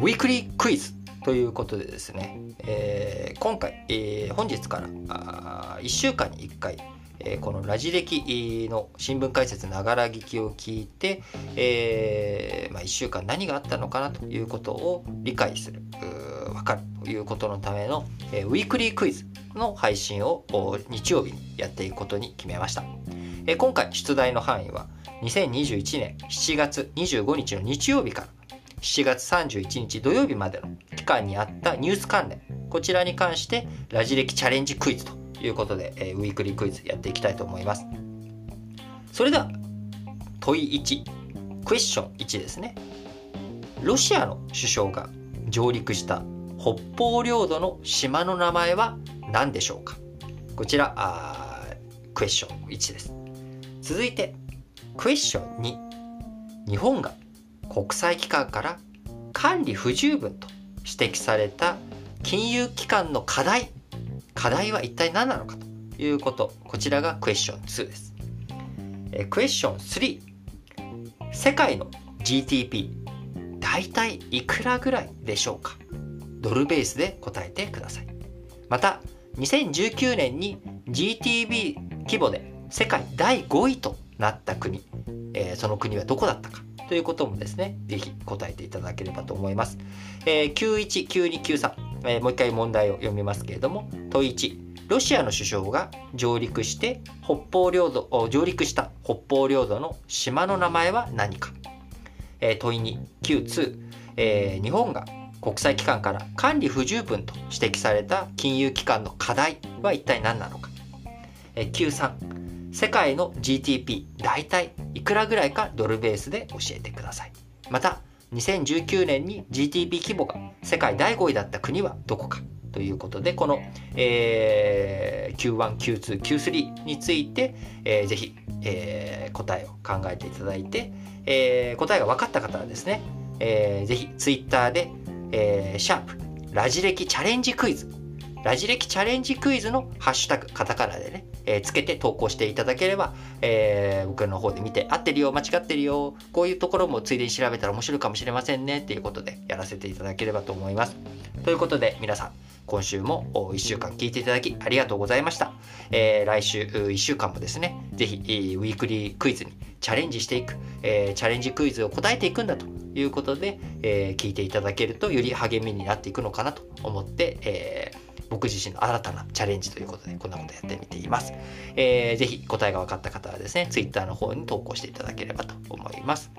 ウィークリークイズということでですね、えー、今回、えー、本日からあ1週間に1回、えー、このラジ歴の新聞解説ながら聞きを聞いて、えーまあ、1週間何があったのかなということを理解する分かるということのための、えー、ウィークリークイズの配信を日曜日にやっていくことに決めました、えー、今回出題の範囲は2021年7月25日の日曜日から7月31日土曜日までの期間にあったニュース関連こちらに関してラジ歴チャレンジクイズということで、えー、ウィークリークイズやっていきたいと思います。それでは問い1クエスチョン1ですね。ロシアの首相が上陸した北方領土の島の名前は何でしょうか？こちらあクエスチョン1です。続いてクエスチョン2日本が国際機関から管理不十分と指摘された金融機関の課題。課題は一体何なのかということ。こちらがクエスチョン2です。えクエスチョン3世界の GDP 大体いくらぐらいでしょうか？ドルベースで答えてください。また2019年に GTB 規模で世界第5位となった国、えー、その国はどこだったか？ということもですね、ぜひ答えていただければと思います。えー、91、92、93、えー、もう一回問題を読みますけれども、問1、ロシアの首相が上陸して北方領土、上陸した北方領土の島の名前は何か。えー、問2、Q2、えー、日本が国際機関から管理不十分と指摘された金融機関の課題は一体何なのか。えー、Q3、世界の GDP 大体いくらぐらいかドルベースで教えてください。また、2019年に GDP 規模が世界第5位だった国はどこかということで、この、えー、Q1、Q2、Q3 について、えー、ぜひ、えー、答えを考えていただいて、えー、答えが分かった方はですね、えー、ぜひ Twitter で、えー、シャープラジ歴チャレンジクイズラジ歴チャレンジクイズのハッシュタグ、カタカナでね、えー、つけて投稿していただければ、えー、僕の方で見て、合ってるよ、間違ってるよ、こういうところもついでに調べたら面白いかもしれませんね、っていうことでやらせていただければと思います。ということで、皆さん、今週も1週間聞いていただきありがとうございました。えー、来週1週間もですね、ぜひウィークリークイズにチャレンジしていく、えー、チャレンジクイズを答えていくんだということで、えー、聞いていただけるとより励みになっていくのかなと思って、えー僕自身の新たなチャレンジということでこんなことやってみています。えー、ぜひ答えが分かった方はですね、Twitter の方に投稿していただければと思います。